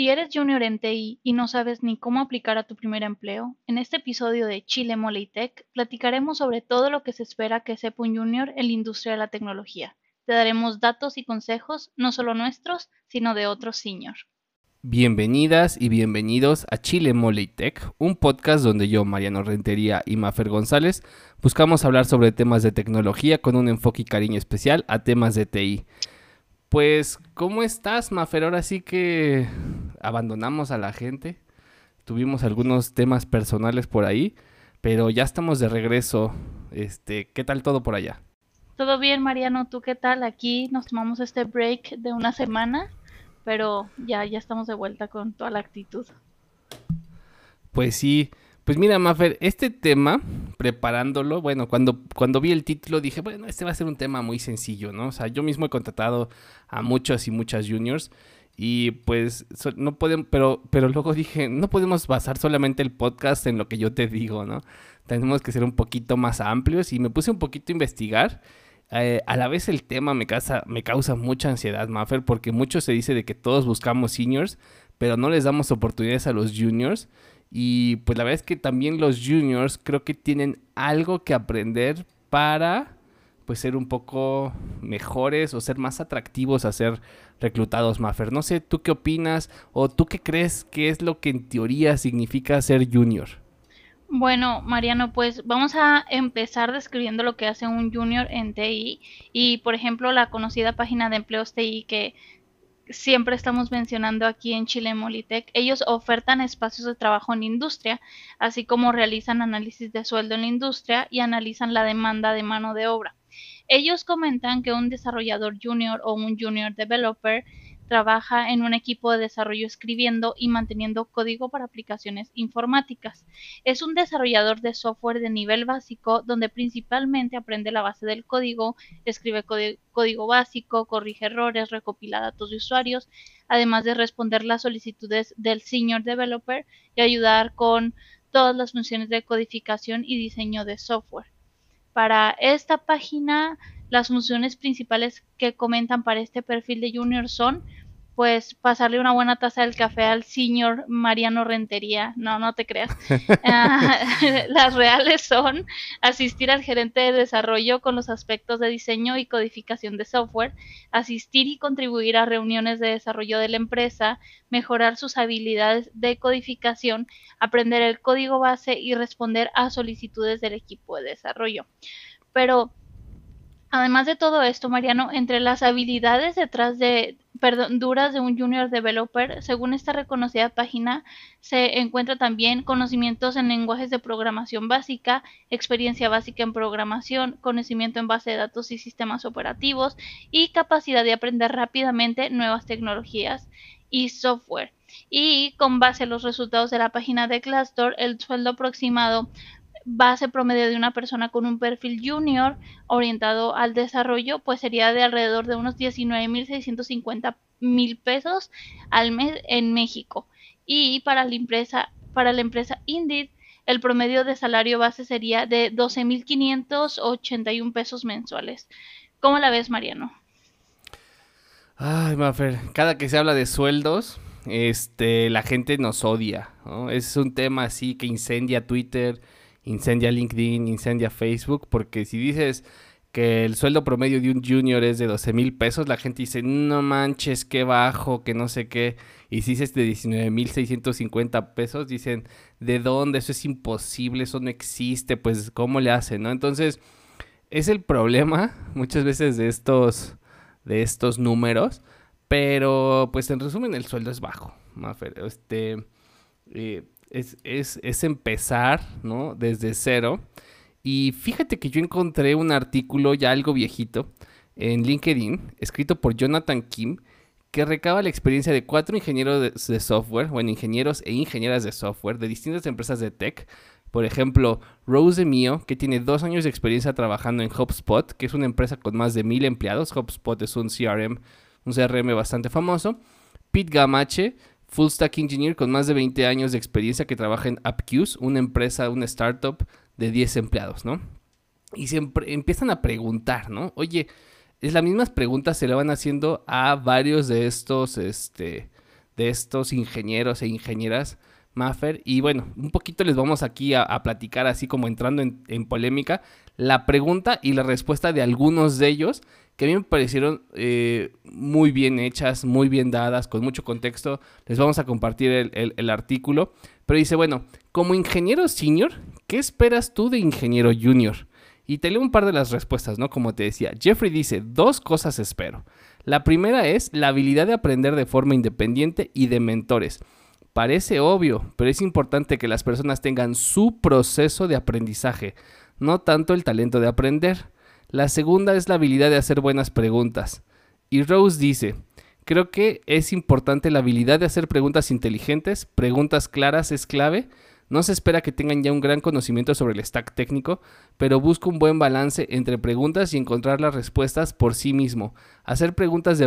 Si eres junior en TI y no sabes ni cómo aplicar a tu primer empleo, en este episodio de Chile Mole Tech platicaremos sobre todo lo que se espera que sepa un junior en la industria de la tecnología. Te daremos datos y consejos, no solo nuestros, sino de otros senior. Bienvenidas y bienvenidos a Chile Mole Tech, un podcast donde yo, Mariano Rentería y Mafer González buscamos hablar sobre temas de tecnología con un enfoque y cariño especial a temas de TI. Pues, ¿cómo estás, Mafer? Ahora sí que abandonamos a la gente. Tuvimos algunos temas personales por ahí, pero ya estamos de regreso. Este, ¿qué tal todo por allá? Todo bien, Mariano, ¿tú qué tal? Aquí nos tomamos este break de una semana, pero ya, ya estamos de vuelta con toda la actitud. Pues sí, pues mira, Maffer, este tema, preparándolo, bueno, cuando, cuando vi el título dije, bueno, este va a ser un tema muy sencillo, ¿no? O sea, yo mismo he contratado a muchos y muchas juniors y pues no podemos, pero, pero luego dije, no podemos basar solamente el podcast en lo que yo te digo, ¿no? Tenemos que ser un poquito más amplios y me puse un poquito a investigar. Eh, a la vez el tema me causa, me causa mucha ansiedad, Maffer, porque mucho se dice de que todos buscamos seniors, pero no les damos oportunidades a los juniors. Y pues la verdad es que también los juniors creo que tienen algo que aprender para pues ser un poco mejores o ser más atractivos a ser reclutados, Maffer. No sé, ¿tú qué opinas o tú qué crees que es lo que en teoría significa ser junior? Bueno, Mariano, pues vamos a empezar describiendo lo que hace un junior en TI y, por ejemplo, la conocida página de empleos TI que siempre estamos mencionando aquí en Chile Molitech, ellos ofertan espacios de trabajo en industria, así como realizan análisis de sueldo en la industria y analizan la demanda de mano de obra. Ellos comentan que un desarrollador junior o un junior developer trabaja en un equipo de desarrollo escribiendo y manteniendo código para aplicaciones informáticas. Es un desarrollador de software de nivel básico donde principalmente aprende la base del código, escribe código básico, corrige errores, recopila datos de usuarios, además de responder las solicitudes del senior developer y ayudar con todas las funciones de codificación y diseño de software. Para esta página, las funciones principales que comentan para este perfil de junior son pues pasarle una buena taza del café al señor Mariano Rentería. No, no te creas. Ah, las reales son asistir al gerente de desarrollo con los aspectos de diseño y codificación de software, asistir y contribuir a reuniones de desarrollo de la empresa, mejorar sus habilidades de codificación, aprender el código base y responder a solicitudes del equipo de desarrollo. Pero Además de todo esto, Mariano, entre las habilidades detrás de, perdón, duras de un junior developer, según esta reconocida página, se encuentra también conocimientos en lenguajes de programación básica, experiencia básica en programación, conocimiento en base de datos y sistemas operativos y capacidad de aprender rápidamente nuevas tecnologías y software. Y con base a los resultados de la página de Glassdoor, el sueldo aproximado base promedio de una persona con un perfil junior orientado al desarrollo, pues sería de alrededor de unos 19.650 mil pesos al mes en México. Y para la empresa, para la empresa Indeed, el promedio de salario base sería de 12.581 pesos mensuales. ¿Cómo la ves, Mariano? Ay, Mafer, cada que se habla de sueldos, este, la gente nos odia, Es un tema así que incendia Twitter, incendia LinkedIn, incendia Facebook, porque si dices que el sueldo promedio de un junior es de 12 mil pesos, la gente dice, no manches, qué bajo, que no sé qué. Y si dices de 19 mil 650 pesos, dicen, ¿de dónde? Eso es imposible, eso no existe, pues, ¿cómo le hacen? ¿no? Entonces, es el problema muchas veces de estos, de estos números, pero, pues, en resumen, el sueldo es bajo. Este, eh, es, es, empezar, ¿no? Desde cero. Y fíjate que yo encontré un artículo ya algo viejito en LinkedIn, escrito por Jonathan Kim, que recaba la experiencia de cuatro ingenieros de, software, bueno, ingenieros e ingenieras de software de distintas empresas de tech. Por ejemplo, Rose Mio, que tiene dos años de experiencia trabajando en HubSpot, que es una empresa con más de mil empleados. HubSpot es un CRM, un CRM bastante famoso. Pete Gamache, full stack engineer con más de 20 años de experiencia que trabaja en AppQs, una empresa, una startup de 10 empleados, ¿no? Y siempre empiezan a preguntar, ¿no? Oye, es las mismas preguntas se le van haciendo a varios de estos, este, de estos ingenieros e ingenieras, Maffer. Y bueno, un poquito les vamos aquí a, platicar, así como entrando en, polémica, la pregunta y la respuesta de algunos de ellos, que a mí me parecieron eh, muy bien hechas, muy bien dadas, con mucho contexto. Les vamos a compartir el, el artículo. Pero dice, bueno, como ingeniero senior, ¿qué esperas tú de ingeniero junior? Y te leo un par de las respuestas, ¿no? Como te decía, Jeffrey dice, dos cosas espero. La primera es la habilidad de aprender de forma independiente y de mentores. Parece obvio, pero es importante que las personas tengan su proceso de aprendizaje, no tanto el talento de aprender. La segunda es la habilidad de hacer buenas preguntas. Y Rose dice, creo que es importante la habilidad de hacer preguntas inteligentes, preguntas claras es clave. No se espera que tengan ya un gran conocimiento sobre el stack técnico, pero busca un buen balance entre preguntas y encontrar las respuestas por sí mismo. Hacer preguntas de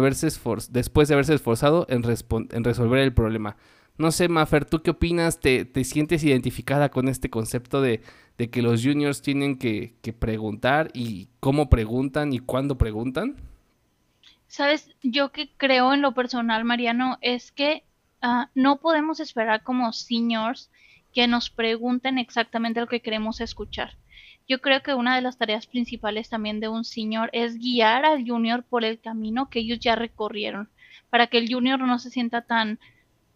después de haberse esforzado en, resolver el problema. No sé, Mafer, ¿tú qué opinas? ¿Te, sientes identificada con este concepto de, que los juniors tienen que, preguntar y cómo preguntan y cuándo preguntan? Sabes, yo que creo en lo personal, Mariano, es que ah, no podemos esperar como seniors que nos pregunten exactamente lo que queremos escuchar. Yo creo que una de las tareas principales también de un senior es guiar al junior por el camino que ellos ya recorrieron, para que el junior no se sienta tan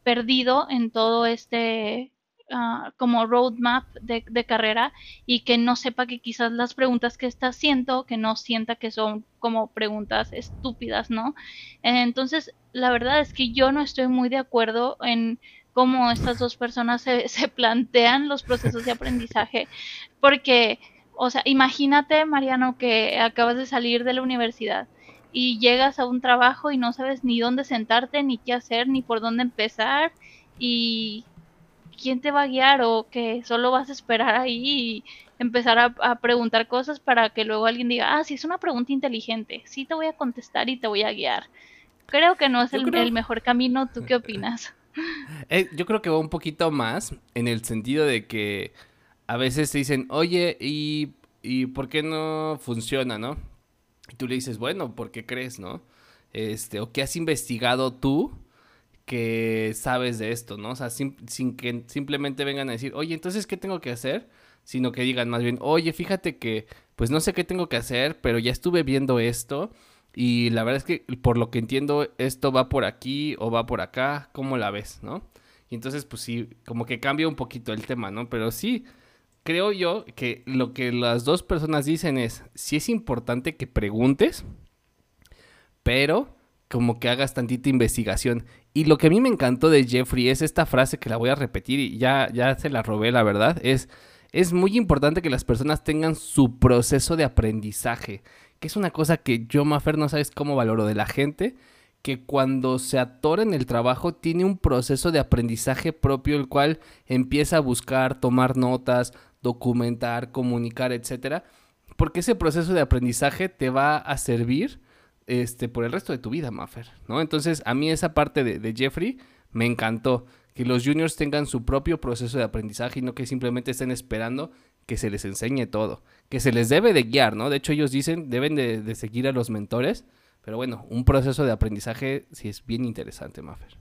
perdido en todo este ah, como roadmap de, carrera y que no sepa que quizás las preguntas que está haciendo, que no sienta que son como preguntas estúpidas, ¿no? Entonces, la verdad es que yo no estoy muy de acuerdo en cómo estas dos personas se, se plantean los procesos de aprendizaje, porque, o sea, imagínate, Mariano, que acabas de salir de la universidad y llegas a un trabajo y no sabes ni dónde sentarte, ni qué hacer, ni por dónde empezar y quién te va a guiar o que solo vas a esperar ahí y empezar a, preguntar cosas para que luego alguien diga, ah, sí, es una pregunta inteligente, sí te voy a contestar y te voy a guiar. Creo que no es el, mejor camino, ¿tú qué opinas? Eh, yo creo que va un poquito más en el sentido de que a veces te dicen, oye, ¿y, ¿y por qué no funciona, no? Y tú le dices, bueno, ¿por qué crees, no? Este, o qué has investigado tú que sabes de esto, ¿no? O sea, sin, que simplemente vengan a decir, oye, entonces, ¿qué tengo que hacer? Sino que digan más bien, oye, fíjate que, pues no sé qué tengo que hacer, pero ya estuve viendo esto y la verdad es que por lo que entiendo, esto va por aquí o va por acá, ¿cómo la ves, no? Y entonces, pues sí, como que cambia un poquito el tema, ¿no? Pero sí, creo yo que lo que las dos personas dicen es, sí es importante que preguntes, pero como que hagas tantita investigación. Y lo que a mí me encantó de Jeffrey es esta frase que la voy a repetir y ya, ya se la robé, la verdad, es, es muy importante que las personas tengan su proceso de aprendizaje, que es una cosa que yo, Mafer, no sabes cómo valoro de la gente, que cuando se atora en el trabajo tiene un proceso de aprendizaje propio, el cual empieza a buscar, tomar notas, documentar, comunicar, etcétera, porque ese proceso de aprendizaje te va a servir este, por el resto de tu vida, Maffer, ¿no? Entonces, a mí esa parte de, Jeffrey me encantó, que los juniors tengan su propio proceso de aprendizaje y no que simplemente estén esperando que se les enseñe todo, que se les debe de guiar, ¿no? De hecho, ellos dicen, deben de, de seguir a los mentores, pero bueno, un proceso de aprendizaje sí es bien interesante, Maffer.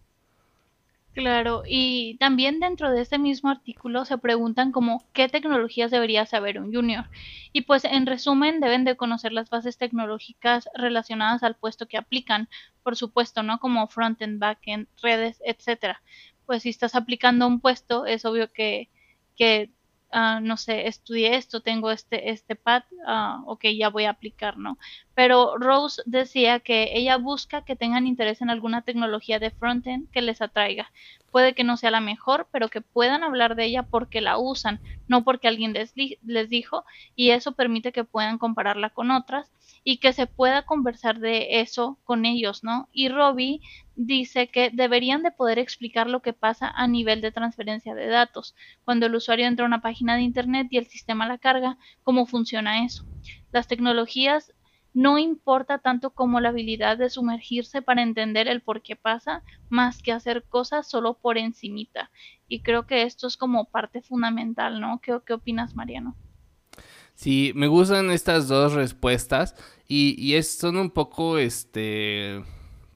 Claro, y también dentro de este mismo artículo se preguntan como qué tecnologías debería saber un junior. Y pues en resumen deben de conocer las bases tecnológicas relacionadas al puesto que aplican, por supuesto, ¿no? Como frontend, backend, redes, etcétera. Pues si estás aplicando un puesto, es obvio que, que Ah, no sé, estudié esto, tengo este, este pad, uh, ok, ya voy a aplicar, ¿no? Pero Rose decía que ella busca que tengan interés en alguna tecnología de frontend que les atraiga. Puede que no sea la mejor, pero que puedan hablar de ella porque la usan, no porque alguien les, les dijo, y eso permite que puedan compararla con otras y que se pueda conversar de eso con ellos, ¿no? Y Robbie dice que deberían de poder explicar lo que pasa a nivel de transferencia de datos. Cuando el usuario entra a una página de Internet y el sistema la carga, cómo funciona eso. Las tecnologías no importa tanto como la habilidad de sumergirse para entender el por qué pasa, más que hacer cosas solo por encimita. Y creo que esto es como parte fundamental, ¿no? ¿Qué, qué opinas, Mariano? Sí, me gustan estas dos respuestas y, y es, son un poco, este,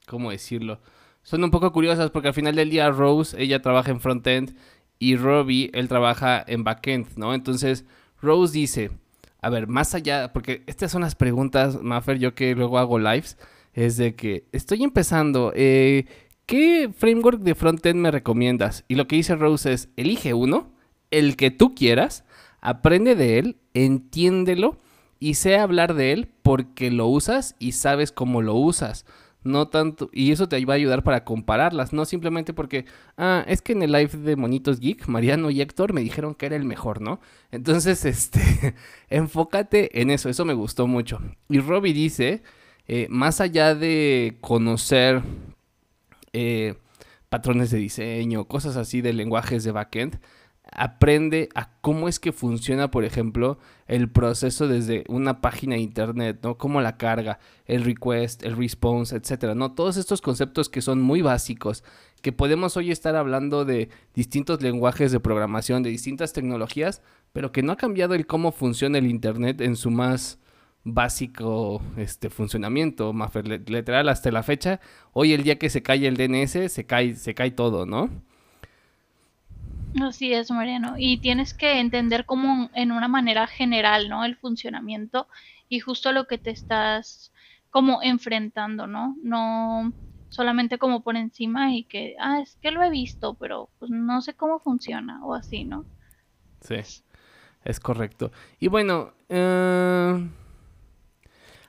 ¿cómo decirlo? son un poco curiosas porque al final del día Rose, ella trabaja en frontend y Robbie, él trabaja en backend, ¿no? Entonces, Rose dice, a ver, más allá, porque estas son las preguntas, Maffer, yo que luego hago lives, es de que estoy empezando, eh, ¿qué framework de frontend me recomiendas? Y lo que dice Rose es, elige uno, el que tú quieras, aprende de él, entiéndelo y sé hablar de él porque lo usas y sabes cómo lo usas no tanto, y eso te va a ayudar para compararlas, no simplemente porque, ah, es que en el live de Monitos Geek, Mariano y Héctor me dijeron que era el mejor, ¿no? Entonces, este, enfócate en eso, eso me gustó mucho. Y Robbie dice, eh, más allá de conocer eh, patrones de diseño, cosas así de lenguajes de backend, aprende a cómo es que funciona, por ejemplo, el proceso desde una página de internet, ¿no? Cómo la carga, el request, el response, etcétera, ¿no? Todos estos conceptos que son muy básicos, que podemos hoy estar hablando de distintos lenguajes de programación, de distintas tecnologías, pero que no ha cambiado el cómo funciona el internet en su más básico este funcionamiento, literal hasta la fecha, hoy el día que se cae el DNS, se cae se cae todo, ¿no? Así es, Mariano. Y tienes que entender como en una manera general, ¿no? El funcionamiento y justo lo que te estás como enfrentando, ¿no? No solamente como por encima y que, ah, es que lo he visto, pero pues no sé cómo funciona o así, ¿no? Sí, es correcto. Y bueno, eh,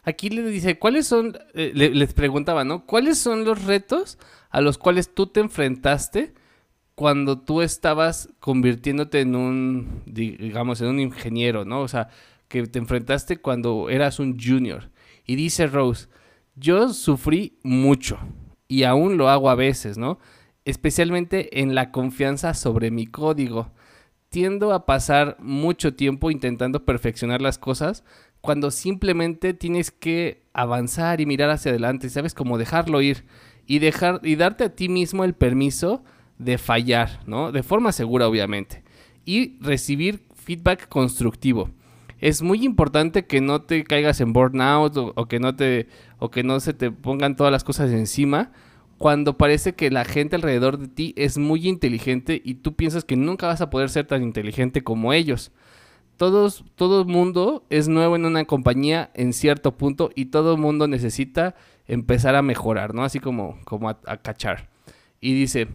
aquí le dice, ¿cuáles son, eh, les preguntaba, ¿no? ¿Cuáles son los retos a los cuales tú te enfrentaste? Cuando tú estabas convirtiéndote en un, digamos, en un ingeniero, ¿no? O sea, que te enfrentaste cuando eras un junior. Y dice Rose, yo sufrí mucho y aún lo hago a veces, ¿no? Especialmente en la confianza sobre mi código. Tiendo a pasar mucho tiempo intentando perfeccionar las cosas cuando simplemente tienes que avanzar y mirar hacia adelante, ¿sabes? Como dejarlo ir y dejar y darte a ti mismo el permiso de fallar, ¿no? De forma segura, obviamente. Y recibir feedback constructivo. Es muy importante que no te caigas en burnout o, que no te o que no se te pongan todas las cosas encima cuando parece que la gente alrededor de ti es muy inteligente y tú piensas que nunca vas a poder ser tan inteligente como ellos. Todos, todo mundo es nuevo en una compañía en cierto punto y todo mundo necesita empezar a mejorar, ¿no? Así como, como a, a cachar. Y dice,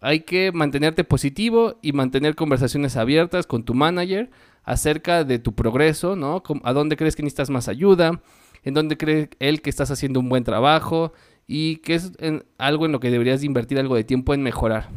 hay que mantenerte positivo y mantener conversaciones abiertas con tu manager acerca de tu progreso, ¿no? ¿A dónde crees que necesitas más ayuda? ¿En dónde cree él que estás haciendo un buen trabajo? Y que es algo en lo que deberías invertir algo de tiempo en mejorar.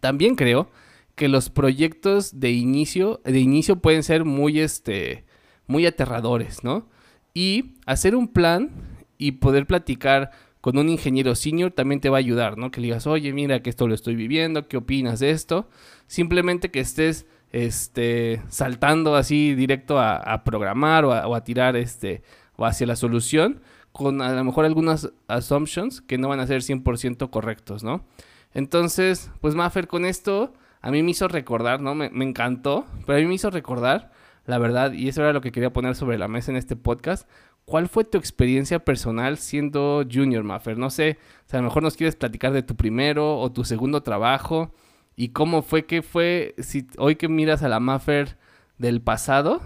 También creo que los proyectos de inicio, de inicio pueden ser muy, este, muy aterradores, ¿no? Y hacer un plan y poder platicar con un ingeniero senior también te va a ayudar, ¿no? Que le digas, oye, mira que esto lo estoy viviendo, ¿qué opinas de esto? Simplemente que estés este, saltando así directo a, programar o a, tirar este, o hacia la solución con a lo mejor algunas assumptions que no van a ser 100% correctos, ¿no? Entonces, pues Maffer, con esto a mí me hizo recordar, ¿no? Me, me, encantó, pero a mí me hizo recordar, la verdad, y eso era lo que quería poner sobre la mesa en este podcast, ¿Cuál fue tu experiencia personal siendo junior, Maffer? No sé, o sea, a lo mejor nos quieres platicar de tu primero o tu segundo trabajo y cómo fue, qué fue, si hoy que miras a la Maffer del pasado,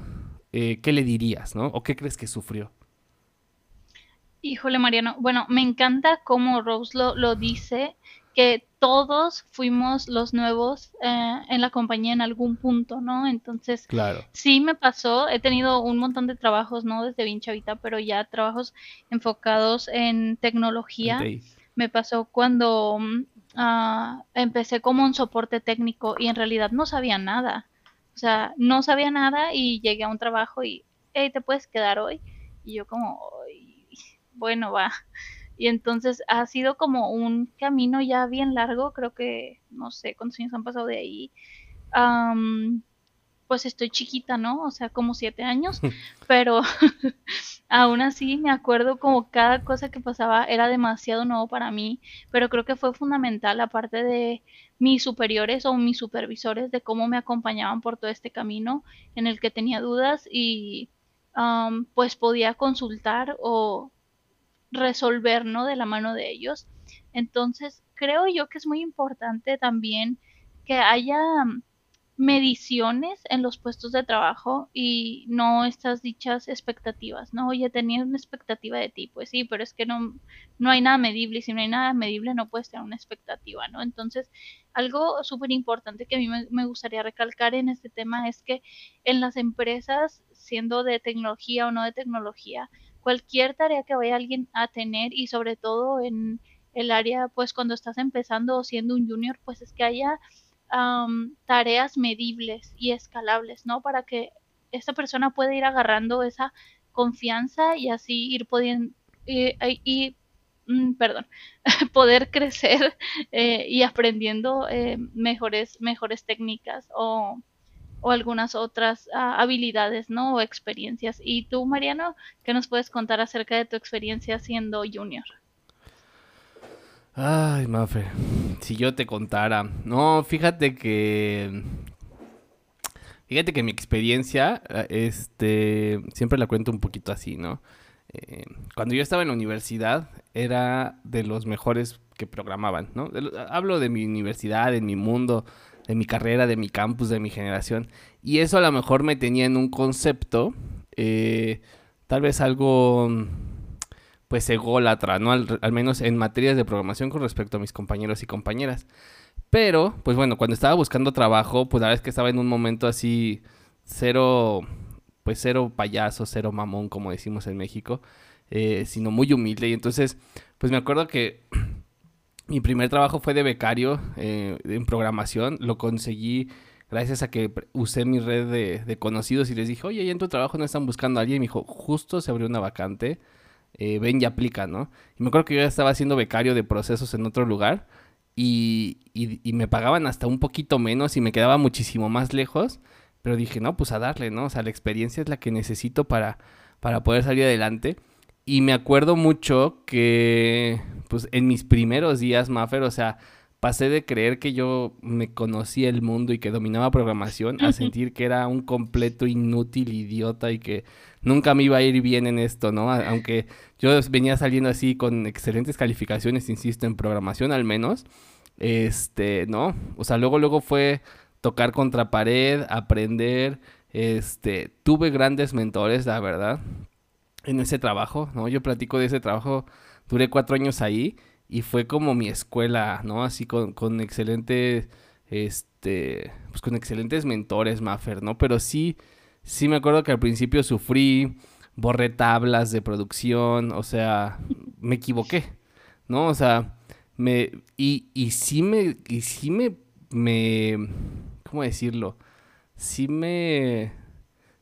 eh, ¿qué le dirías, no? ¿O qué crees que sufrió? Híjole, Mariano. Bueno, me encanta cómo Rose lo, lo dice que todos fuimos los nuevos eh, en la compañía en algún punto, ¿no? Entonces, claro. sí me pasó, he tenido un montón de trabajos, ¿no? Desde bien chavita, pero ya trabajos enfocados en tecnología. Me pasó cuando uh, empecé como un soporte técnico y en realidad no sabía nada. O sea, no sabía nada y llegué a un trabajo y, hey, ¿te puedes quedar hoy? Y yo como, bueno, va. Y entonces ha sido como un camino ya bien largo, creo que no sé cuántos años han pasado de ahí. pues estoy chiquita, ¿no? O sea, como siete años, pero aún así me acuerdo como cada cosa que pasaba era demasiado nuevo para mí, pero creo que fue fundamental, aparte de mis superiores o mis supervisores, de cómo me acompañaban por todo este camino en el que tenía dudas y pues podía consultar o resolver, ¿no? De la mano de ellos. Entonces, creo yo que es muy importante también que haya mediciones en los puestos de trabajo y no estas dichas expectativas, ¿no? Oye, tenía una expectativa de ti, pues sí, pero es que no, no hay nada medible y si no hay nada medible no puedes tener una expectativa, ¿no? Entonces, algo súper importante que a mí me, gustaría recalcar en este tema es que en las empresas, siendo de tecnología o no de tecnología, cualquier tarea que vaya alguien a tener y sobre todo en el área, pues cuando estás empezando o siendo un junior, pues es que haya tareas medibles y escalables, ¿no? Para que esta persona pueda ir agarrando esa confianza y así ir pudiendo y, mm, perdón, poder crecer eh, y aprendiendo eh, mejores, mejores técnicas o, o algunas otras ah, habilidades, ¿no? O experiencias. Y tú, Mariano, ¿qué nos puedes contar acerca de tu experiencia siendo junior? Ay, Mafe, si yo te contara. No, fíjate que. Fíjate que mi experiencia, eh, este, siempre la cuento un poquito así, ¿no? Eh, cuando yo estaba en la universidad, era de los mejores que programaban, ¿no? hablo de mi universidad, de mi mundo, de mi carrera, de mi campus, de mi generación. Y eso a lo mejor me tenía en un concepto, eh, tal vez algo pues ególatra, ¿no? Al, menos en materias de programación con respecto a mis compañeros y compañeras. Pero, pues bueno, cuando estaba buscando trabajo, pues la verdad es que estaba en un momento así, cero, pues cero payaso, cero mamón, como decimos en México, eh, sino muy humilde. Y entonces, pues me acuerdo que mi primer trabajo fue de becario eh, en programación, lo conseguí gracias a que usé mi red de, conocidos y les dije, oye, ¿y en tu trabajo no están buscando a alguien? Y me dijo, justo se abrió una vacante eh, ven y aplica, ¿no? Y me acuerdo que yo ya estaba haciendo becario de procesos en otro lugar y, y, me pagaban hasta un poquito menos y me quedaba muchísimo más lejos, pero dije, no, pues a darle, ¿no? O sea, la experiencia es la que necesito para, para poder salir adelante. Y me acuerdo mucho que, pues en mis primeros días, Maffer, o sea, pasé de creer que yo me conocía el mundo y que dominaba programación a sentir que era un completo inútil, idiota y que nunca me iba a ir bien en esto, ¿no? Aunque yo venía saliendo así con excelentes calificaciones, insisto, en programación al menos, este, ¿no? O sea, luego, luego fue tocar contra pared, aprender, este, tuve grandes mentores, la verdad, en ese trabajo, ¿no? Yo platico de ese trabajo, duré cuatro años ahí y fue como mi escuela, ¿no? Así con, con excelentes, este, pues con excelentes mentores, Maffer, ¿no? Pero sí, sí me acuerdo que al principio sufrí, borré tablas de producción, o sea, me equivoqué, ¿no? O sea, me, y, y sí me, y sí me, me, ¿cómo decirlo? Sí me,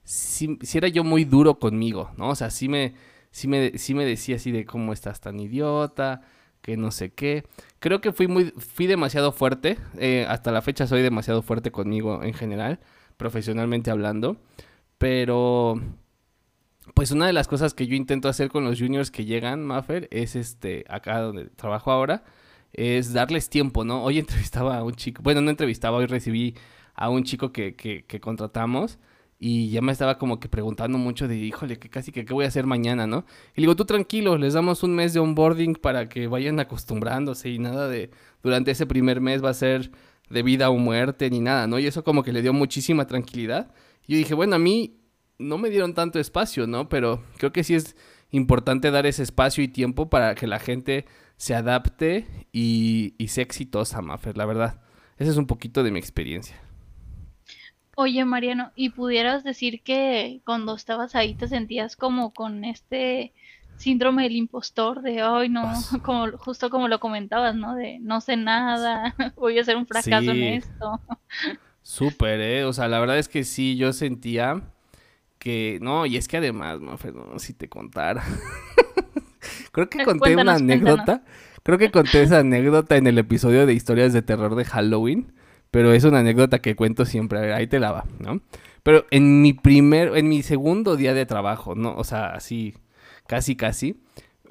sí, sí era yo muy duro conmigo, ¿no? O sea, sí me, sí me, sí me decía así de cómo estás tan idiota, que no sé qué. Creo que fui muy, fui demasiado fuerte. Eh, hasta la fecha soy demasiado fuerte conmigo en general, profesionalmente hablando. Pero, pues una de las cosas que yo intento hacer con los juniors que llegan, Maffer, es este, acá donde trabajo ahora, es darles tiempo, ¿no? Hoy entrevistaba a un chico, bueno, no entrevistaba, hoy recibí a un chico que, que, que contratamos y ya me estaba como que preguntando mucho de, híjole, que casi que qué voy a hacer mañana, ¿no? Y digo, tú tranquilo, les damos un mes de onboarding para que vayan acostumbrándose y nada de, durante ese primer mes va a ser de vida o muerte ni nada, ¿no? Y eso como que le dio muchísima tranquilidad. Y yo dije, bueno, a mí no me dieron tanto espacio, ¿no? Pero creo que sí es importante dar ese espacio y tiempo para que la gente se adapte y, y sea exitosa, Maffer, la verdad. Esa es un poquito de mi experiencia. Oye, Mariano, ¿y pudieras decir que cuando estabas ahí te sentías como con este síndrome del impostor de hoy no, como justo como lo comentabas, ¿no? De no sé nada, voy a hacer un fracaso en esto. Súper, eh. O sea, la verdad es que sí, yo sentía que. No, y es que además, no, si te contara. Creo que conté una anécdota. Creo que conté esa anécdota en el episodio de historias de terror de Halloween pero es una anécdota que cuento siempre, a ver, ahí te la va, ¿no? Pero en mi primer, en mi segundo día de trabajo, ¿no? O sea, así, casi, casi,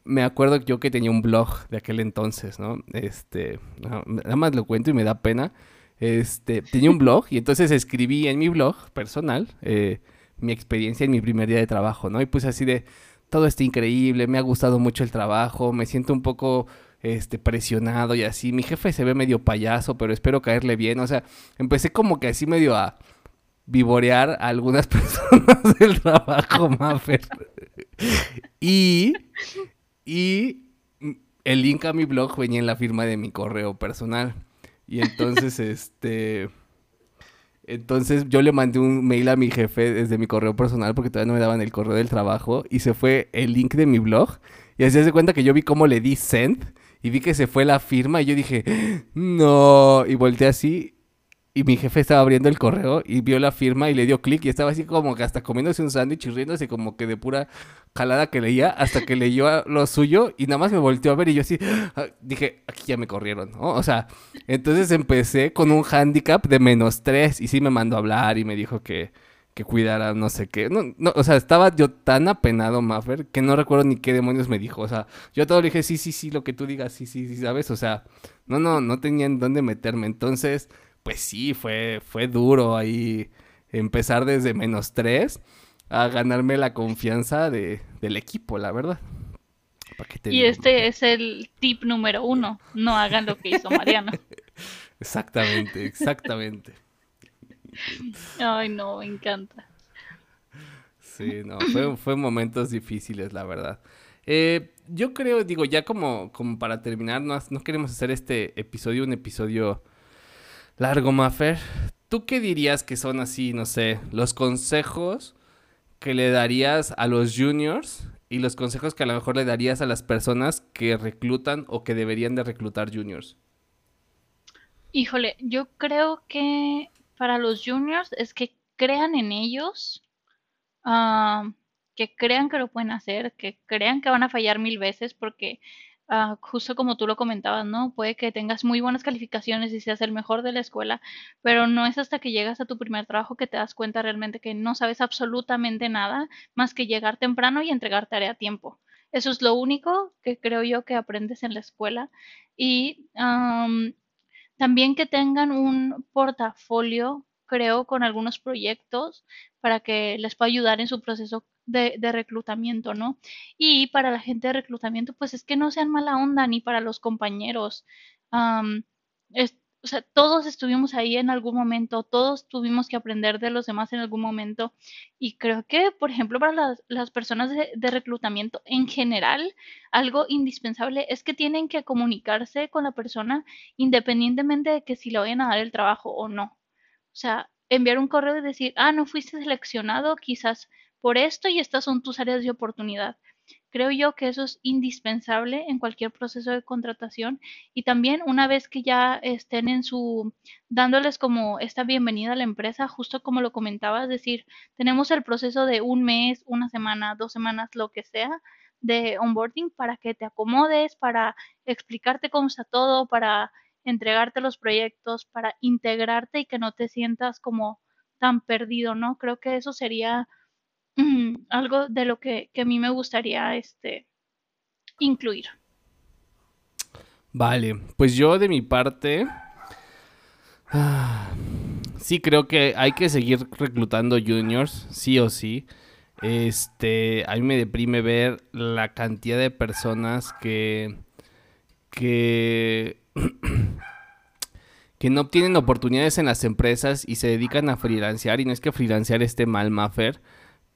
me acuerdo yo que tenía un blog de aquel entonces, ¿no? Este, nada más lo cuento y me da pena. Este, tenía un blog y entonces escribí en mi blog personal eh, mi experiencia en mi primer día de trabajo, ¿no? Y puse así de, todo está increíble, me ha gustado mucho el trabajo, me siento un poco este, presionado y así. Mi jefe se ve medio payaso, pero espero caerle bien. O sea, empecé como que así medio a vivorear a algunas personas del trabajo, Maffer. y, y el link a mi blog venía en la firma de mi correo personal. Y entonces, este... Entonces yo le mandé un mail a mi jefe desde mi correo personal porque todavía no me daban el correo del trabajo y se fue el link de mi blog y así se cuenta que yo vi cómo le di send y vi que se fue la firma y yo dije, no, y volteé así y mi jefe estaba abriendo el correo y vio la firma y le dio clic y estaba así como que hasta comiéndose un sándwich y riéndose como que de pura calada que leía hasta que leyó lo suyo y nada más me volteó a ver y yo así ah, dije, aquí ya me corrieron, ¿no? O sea, entonces empecé con un handicap de menos tres y sí me mandó a hablar y me dijo que, que cuidara no sé qué. No, no, o sea, estaba yo tan apenado, Maffer, que no recuerdo ni qué demonios me dijo. O sea, yo todo le dije, sí, sí, sí, lo que tú digas, sí, sí, sí, ¿sabes? O sea, no, no, no tenía en dónde meterme. Entonces pues sí, fue, fue duro ahí empezar desde menos tres a ganarme la confianza de, del equipo, la verdad. y este es el tip número uno, no hagan lo que hizo Mariano. exactamente, exactamente. Ay, no, me encanta. Sí, no, fue, fue momentos difíciles, la verdad. Eh, yo creo, digo, ya como, como para terminar, no, no queremos hacer este episodio un episodio Largo Maffer, ¿tú qué dirías que son así, no sé, los consejos que le darías a los juniors y los consejos que a lo mejor le darías a las personas que reclutan o que deberían de reclutar juniors? Híjole, yo creo que para los juniors es que crean en ellos, ah, que crean que lo pueden hacer, que crean que van a fallar mil veces, porque Ah, justo como tú lo comentabas, ¿no? Puede que tengas muy buenas calificaciones y seas el mejor de la escuela, pero no es hasta que llegas a tu primer trabajo que te das cuenta realmente que no sabes absolutamente nada más que llegar temprano y entregar tarea a tiempo. Eso es lo único que creo yo que aprendes en la escuela. Y también que tengan un portafolio, creo, con algunos proyectos para que les pueda ayudar en su proceso de, reclutamiento, ¿no? Y para la gente de reclutamiento, pues es que no sean mala onda ni para los compañeros. O sea, todos estuvimos ahí en algún momento, todos tuvimos que aprender de los demás en algún momento. Y creo que, por ejemplo, para las, personas de, de, reclutamiento en general, algo indispensable es que tienen que comunicarse con la persona independientemente de que si le vayan a dar el trabajo o no. O sea, enviar un correo y decir, ah, no fuiste seleccionado, quizás por esto y estas son tus áreas de oportunidad. Creo yo que eso es indispensable en cualquier proceso de contratación y también una vez que ya estén en su dándoles como esta bienvenida a la empresa, justo como lo comentaba, es decir, tenemos el proceso de un mes, una semana, dos semanas, lo que sea, de onboarding para que te acomodes, para explicarte cómo está todo, para entregarte los proyectos, para integrarte y que no te sientas como tan perdido, ¿no? Creo que eso sería algo de lo que, a mí me gustaría este, incluir. Vale, pues yo de mi parte, sí creo que hay que seguir reclutando juniors, sí o sí. Este, a mí me deprime ver la cantidad de personas que, que, que no obtienen oportunidades en las empresas y se dedican a freelancear. Y no es que freelancear esté mal, Maffer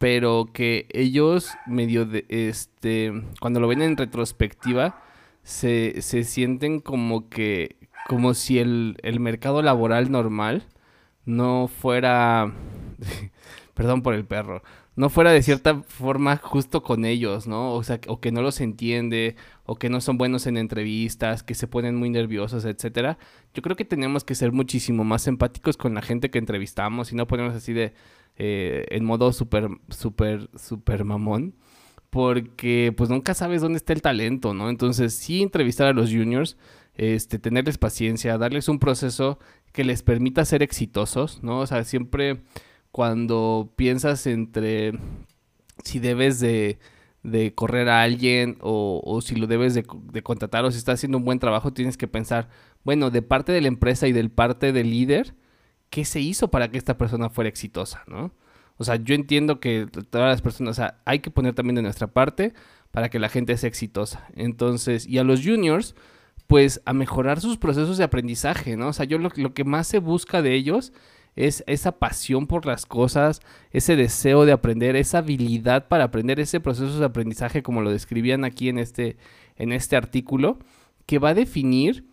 pero que ellos medio de este cuando lo ven en retrospectiva se, se sienten como que como si el, el, mercado laboral normal no fuera perdón por el perro no fuera de cierta forma justo con ellos, ¿no? O sea, o que no los entiende, o que no son buenos en entrevistas, que se ponen muy nerviosos, etcétera. Yo creo que tenemos que ser muchísimo más empáticos con la gente que entrevistamos y no ponernos así de, eh, en modo súper, súper, súper mamón. Porque pues nunca sabes dónde está el talento, ¿no? Entonces sí entrevistar a los juniors, este, tenerles paciencia, darles un proceso que les permita ser exitosos, ¿no? O sea, siempre cuando piensas entre si debes de, de correr a alguien o, o si lo debes de, de, contratar o si está haciendo un buen trabajo, tienes que pensar, bueno, de parte de la empresa y del parte del líder, qué se hizo para que esta persona fuera exitosa, ¿no? O sea, yo entiendo que todas las personas, o sea, hay que poner también de nuestra parte para que la gente sea exitosa. Entonces, y a los juniors, pues a mejorar sus procesos de aprendizaje, ¿no? O sea, yo lo, lo que más se busca de ellos es esa pasión por las cosas, ese deseo de aprender, esa habilidad para aprender, ese proceso de aprendizaje como lo describían aquí en este, en este artículo, que va a definir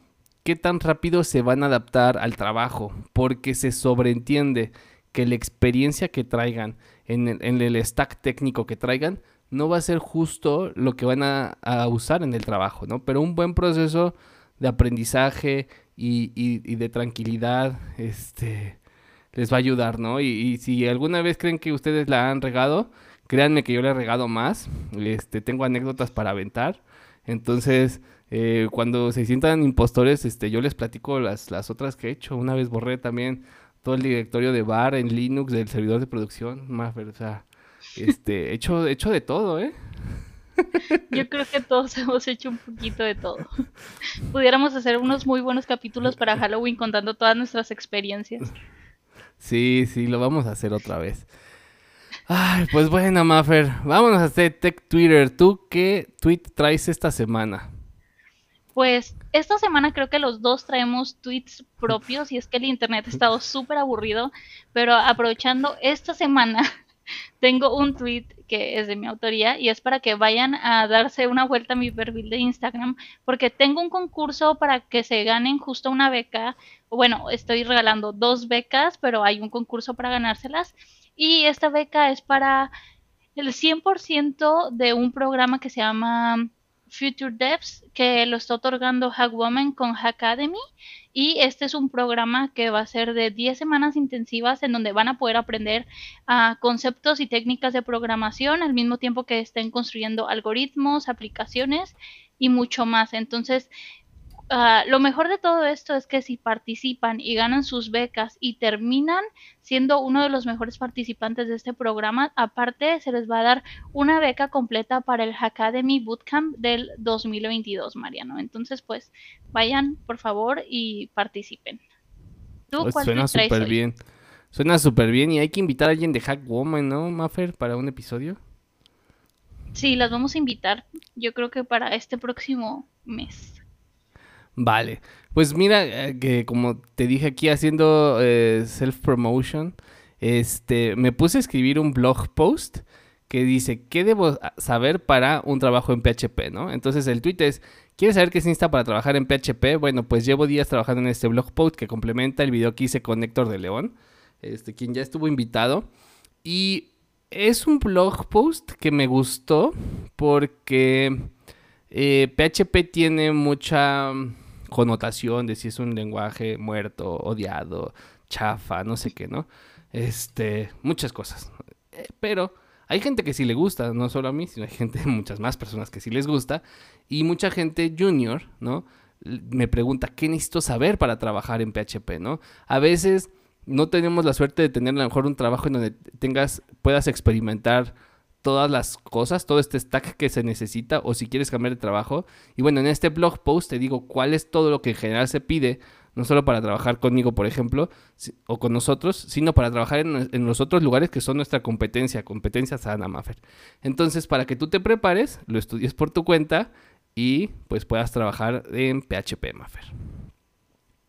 qué tan rápido se van a adaptar al trabajo, porque se sobreentiende que la experiencia que traigan en el, stack técnico que traigan no va a ser justo lo que van a, usar en el trabajo, ¿no? Pero un buen proceso de aprendizaje y, y, y de tranquilidad, este, les va a ayudar, ¿no? Y, si alguna vez creen que ustedes la han regado, créanme que yo la he regado más. Este, tengo anécdotas para aventar. Entonces, eh, cuando se sientan impostores, este, yo les platico las, las otras que he hecho. Una vez borré también todo el directorio de bar en Linux del servidor de producción. Más, o sea, este, hecho, hecho de todo, ¿eh? Yo creo que todos hemos hecho un poquito de todo. Pudiéramos hacer unos muy buenos capítulos para Halloween contando todas nuestras experiencias. Sí, sí, lo vamos a hacer otra vez. Ay, pues bueno, Maffer, vámonos a hacer Tech Twitter. ¿Tú qué tweet traes esta semana? Pues esta semana creo que los dos traemos tweets propios y es que el internet ha estado súper aburrido, pero aprovechando esta semana tengo un tweet que es de mi autoría y es para que vayan a darse una vuelta a mi perfil de Instagram porque tengo un concurso para que se ganen justo una beca. Bueno, estoy regalando dos becas, pero hay un concurso para ganárselas y esta beca es para el 100% de un programa que se llama Future Devs que lo está otorgando Hackwoman con Hackademy y este es un programa que va a ser de 10 semanas intensivas en donde van a poder aprender uh, conceptos y técnicas de programación al mismo tiempo que estén construyendo algoritmos, aplicaciones y mucho más. Entonces, Uh, lo mejor de todo esto es que si participan y ganan sus becas y terminan siendo uno de los mejores participantes de este programa, aparte se les va a dar una beca completa para el Academy Bootcamp del 2022, Mariano. Entonces, pues vayan, por favor, y participen. ¿Tú, pues suena súper bien. Suena súper bien y hay que invitar a alguien de Hackwoman, ¿no, Maffer, para un episodio? Sí, las vamos a invitar. Yo creo que para este próximo mes. Vale, pues mira, eh, que como te dije aquí haciendo eh, self-promotion, este, me puse a escribir un blog post que dice, ¿qué debo saber para un trabajo en PHP? ¿no? Entonces el tweet es, ¿quieres saber qué se necesita para trabajar en PHP? Bueno, pues llevo días trabajando en este blog post que complementa el video que hice con Héctor de León, este, quien ya estuvo invitado. Y es un blog post que me gustó porque PHP eh, tiene mucha connotación de si es un lenguaje muerto, odiado, chafa, no sé qué, ¿no? Este, muchas cosas. Eh, pero hay gente que sí le gusta, no solo a mí, sino hay gente, muchas más personas que sí les gusta. Y mucha gente junior, ¿no? Me pregunta, ¿qué necesito saber para trabajar en PHP, ¿no? A veces no tenemos la suerte de tener a lo mejor un trabajo en donde tengas, puedas experimentar todas las cosas, todo este stack que se necesita o si quieres cambiar de trabajo. Y bueno, en este blog post te digo cuál es todo lo que en general se pide, no solo para trabajar conmigo, por ejemplo, o con nosotros, sino para trabajar en, los otros lugares que son nuestra competencia, competencia sana, Maffer. Entonces, para que tú te prepares, lo estudies por tu cuenta y pues puedas trabajar en PHP, Maffer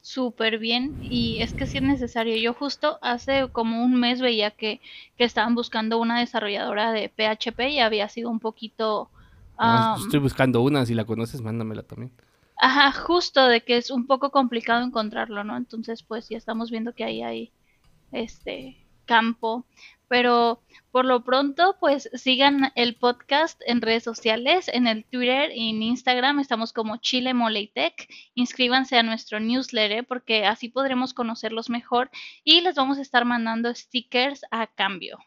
súper bien y es que sí es necesario. Yo justo hace como un mes veía que, que estaban buscando una desarrolladora de PHP y había sido un poquito... estoy buscando una, si la conoces, mándamela también. Ajá, justo de que es un poco complicado encontrarlo, ¿no? Entonces, pues ya estamos viendo que ahí hay este campo. Pero por lo pronto, pues sigan el podcast en redes sociales, en el Twitter y en Instagram estamos como Chile Moleitech. Inscríbanse a nuestro newsletter porque así podremos conocerlos mejor y les vamos a estar mandando stickers a cambio.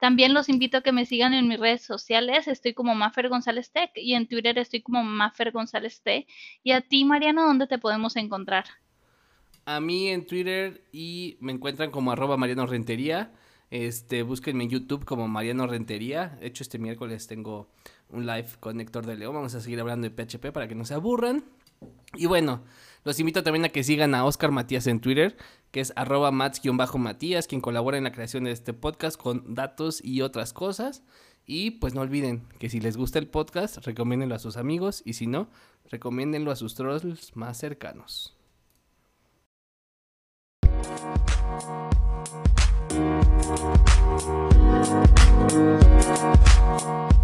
También los invito a que me sigan en mis redes sociales. Estoy como Mafer González Tech y en Twitter estoy como Mafer González T. Y a ti, Mariano, ¿dónde te podemos encontrar? A mí en Twitter y me encuentran como arroba Mariano Rentería. Este, búsquenme en YouTube como Mariano Rentería. De hecho, este miércoles tengo un live con Héctor de León. Vamos a seguir hablando de PHP para que no se aburran. Y bueno, los invito también a que sigan a Oscar Matías en Twitter, que es arroba mats-matías, quien colabora en la creación de este podcast con datos y otras cosas. Y pues no olviden que si les gusta el podcast, recomiéndenlo a sus amigos y si no, recomiéndenlo a sus trolls más cercanos. Thank you.